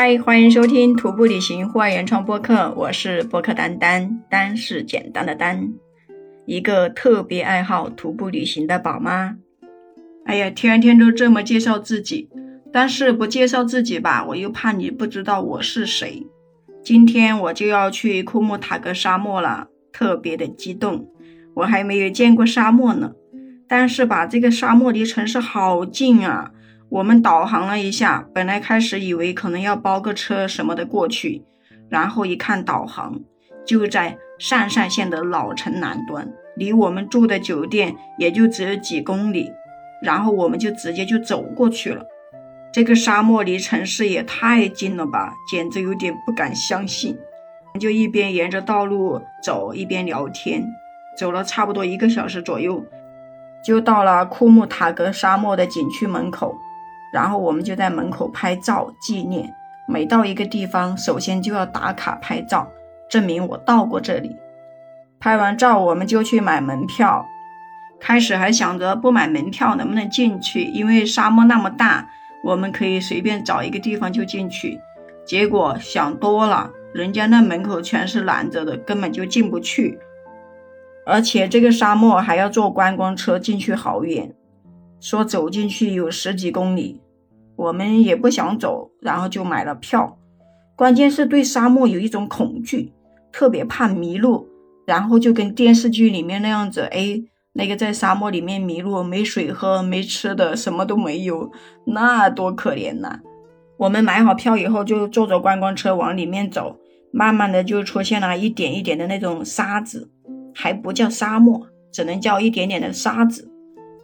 嗨，欢迎收听徒步旅行户外原创播客，我是播客丹丹，丹是简单的丹，一个特别爱好徒步旅行的宝妈。哎呀，天天都这么介绍自己，但是不介绍自己吧，我又怕你不知道我是谁。今天我就要去库木塔格沙漠了，特别的激动，我还没有见过沙漠呢。但是吧，这个沙漠离城市好近啊。我们导航了一下，本来开始以为可能要包个车什么的过去，然后一看导航，就在鄯善县的老城南端，离我们住的酒店也就只有几公里，然后我们就直接就走过去了。这个沙漠离城市也太近了吧，简直有点不敢相信。就一边沿着道路走，一边聊天，走了差不多一个小时左右，就到了库木塔格沙漠的景区门口。然后我们就在门口拍照纪念。每到一个地方，首先就要打卡拍照，证明我到过这里。拍完照，我们就去买门票。开始还想着不买门票能不能进去，因为沙漠那么大，我们可以随便找一个地方就进去。结果想多了，人家那门口全是拦着的，根本就进不去。而且这个沙漠还要坐观光车进去，好远。说走进去有十几公里，我们也不想走，然后就买了票。关键是对沙漠有一种恐惧，特别怕迷路，然后就跟电视剧里面那样子，哎，那个在沙漠里面迷路，没水喝，没吃的，什么都没有，那多可怜呐！我们买好票以后，就坐着观光车往里面走，慢慢的就出现了一点一点的那种沙子，还不叫沙漠，只能叫一点点的沙子。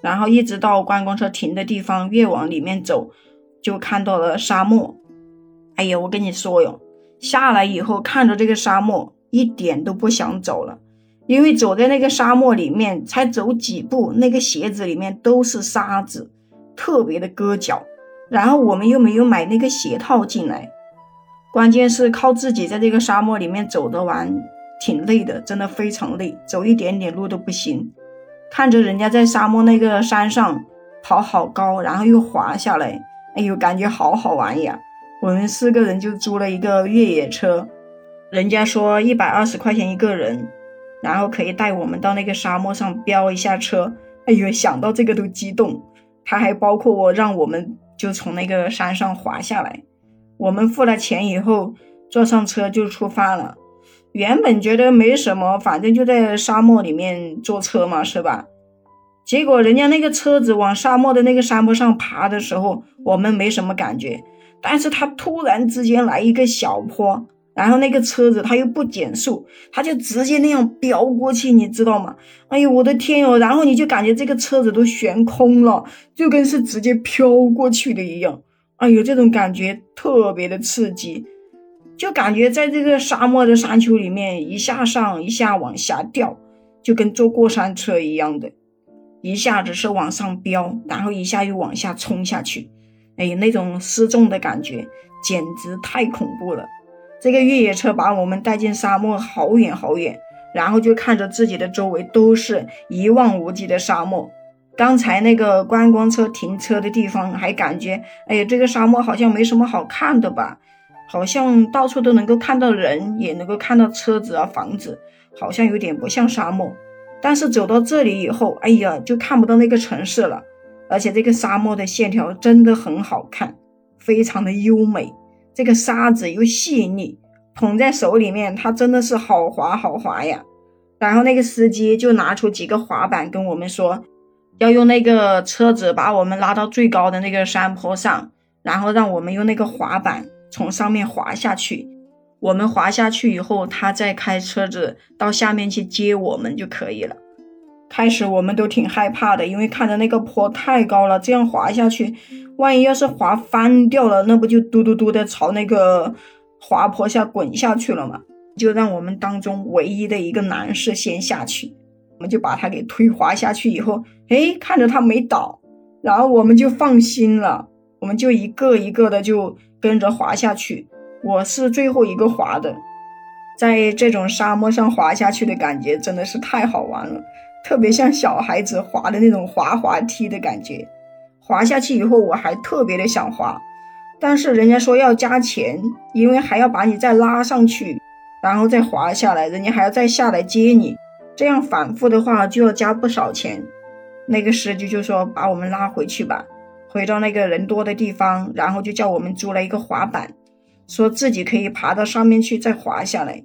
然后一直到观光车停的地方，越往里面走，就看到了沙漠。哎呀，我跟你说哟，下来以后看着这个沙漠，一点都不想走了，因为走在那个沙漠里面，才走几步，那个鞋子里面都是沙子，特别的硌脚。然后我们又没有买那个鞋套进来，关键是靠自己在这个沙漠里面走得完，挺累的，真的非常累，走一点点路都不行。看着人家在沙漠那个山上跑好高，然后又滑下来，哎呦，感觉好好玩呀！我们四个人就租了一个越野车，人家说一百二十块钱一个人，然后可以带我们到那个沙漠上飙一下车。哎呦，想到这个都激动。他还包括我，让我们就从那个山上滑下来。我们付了钱以后，坐上车就出发了。原本觉得没什么，反正就在沙漠里面坐车嘛，是吧？结果人家那个车子往沙漠的那个山坡上爬的时候，我们没什么感觉。但是他突然之间来一个小坡，然后那个车子他又不减速，他就直接那样飙过去，你知道吗？哎呦，我的天哟！然后你就感觉这个车子都悬空了，就跟是直接飘过去的一样。哎呦，这种感觉特别的刺激。就感觉在这个沙漠的山丘里面，一下上一下往下掉，就跟坐过山车一样的，一下子是往上飙，然后一下又往下冲下去，哎，那种失重的感觉简直太恐怖了。这个越野车把我们带进沙漠好远好远，然后就看着自己的周围都是一望无际的沙漠。刚才那个观光车停车的地方还感觉，哎，这个沙漠好像没什么好看的吧。好像到处都能够看到人，也能够看到车子啊、房子，好像有点不像沙漠。但是走到这里以后，哎呀，就看不到那个城市了。而且这个沙漠的线条真的很好看，非常的优美。这个沙子又细腻，捧在手里面，它真的是好滑好滑呀。然后那个司机就拿出几个滑板跟我们说，要用那个车子把我们拉到最高的那个山坡上，然后让我们用那个滑板。从上面滑下去，我们滑下去以后，他再开车子到下面去接我们就可以了。开始我们都挺害怕的，因为看着那个坡太高了，这样滑下去，万一要是滑翻掉了，那不就嘟嘟嘟的朝那个滑坡下滚下去了吗？就让我们当中唯一的一个男士先下去，我们就把他给推滑下去以后，哎，看着他没倒，然后我们就放心了，我们就一个一个的就。跟着滑下去，我是最后一个滑的，在这种沙漠上滑下去的感觉真的是太好玩了，特别像小孩子滑的那种滑滑梯的感觉。滑下去以后，我还特别的想滑，但是人家说要加钱，因为还要把你再拉上去，然后再滑下来，人家还要再下来接你，这样反复的话就要加不少钱。那个司机就说把我们拉回去吧，回到那个人多的地方，然后就叫我们租了一个滑板，说自己可以爬到上面去再滑下来。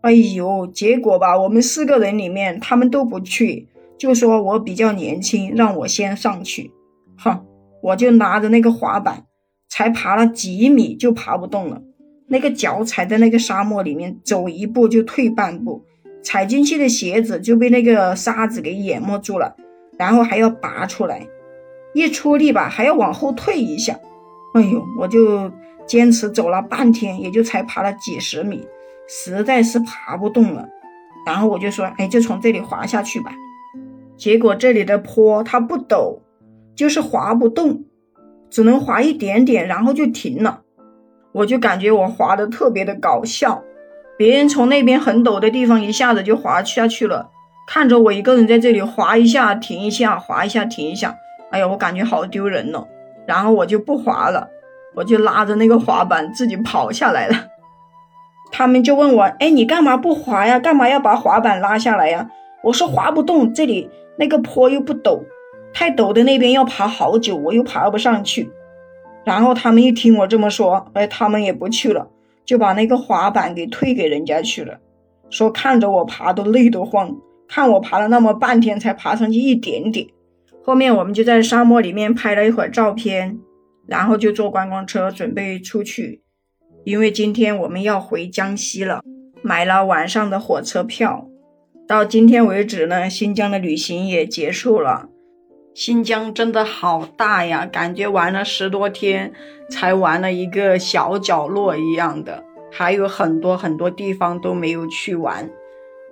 哎呦，结果吧，我们四个人里面他们都不去，就说我比较年轻，让我先上去。哼，我就拿着那个滑板。才爬了几米就爬不动了，那个脚踩在那个沙漠里面，走一步就退半步，踩进去的鞋子就被那个沙子给淹没住了，然后还要拔出来，一出力吧还要往后退一下，哎呦，我就坚持走了半天，也就才爬了几十米，实在是爬不动了，然后我就说，哎，就从这里滑下去吧，结果这里的坡它不陡，就是滑不动。只能滑一点点，然后就停了。我就感觉我滑的特别的搞笑，别人从那边很陡的地方一下子就滑下去了，看着我一个人在这里滑一下停一下，滑一下停一下，哎呀，我感觉好丢人哦。然后我就不滑了，我就拉着那个滑板自己跑下来了。他们就问我，哎，你干嘛不滑呀？干嘛要把滑板拉下来呀？我说滑不动，这里那个坡又不陡。太陡的那边要爬好久，我又爬不上去。然后他们一听我这么说，哎，他们也不去了，就把那个滑板给退给人家去了。说看着我爬都累得慌，看我爬了那么半天才爬上去一点点。后面我们就在沙漠里面拍了一会儿照片，然后就坐观光车准备出去，因为今天我们要回江西了，买了晚上的火车票。到今天为止呢，新疆的旅行也结束了。新疆真的好大呀，感觉玩了十多天才玩了一个小角落一样的，还有很多很多地方都没有去玩，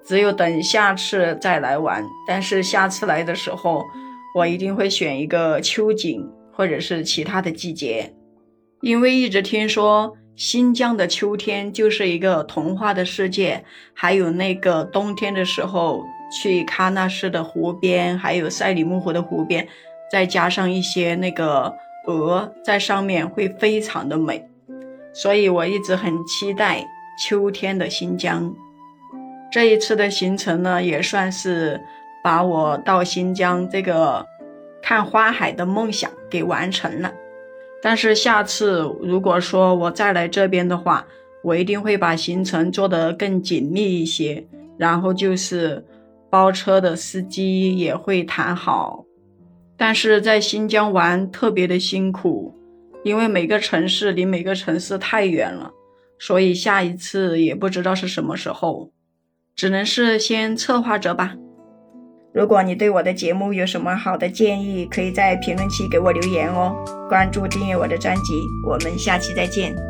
只有等下次再来玩。但是下次来的时候，我一定会选一个秋景或者是其他的季节，因为一直听说新疆的秋天就是一个童话的世界，还有那个冬天的时候。去喀纳斯的湖边，还有赛里木湖的湖边，再加上一些那个鹅在上面，会非常的美。所以我一直很期待秋天的新疆。这一次的行程呢，也算是把我到新疆这个看花海的梦想给完成了。但是下次如果说我再来这边的话，我一定会把行程做得更紧密一些，然后就是。包车的司机也会谈好，但是在新疆玩特别的辛苦，因为每个城市离每个城市太远了，所以下一次也不知道是什么时候，只能是先策划着吧。如果你对我的节目有什么好的建议，可以在评论区给我留言哦。关注订阅我的专辑，我们下期再见。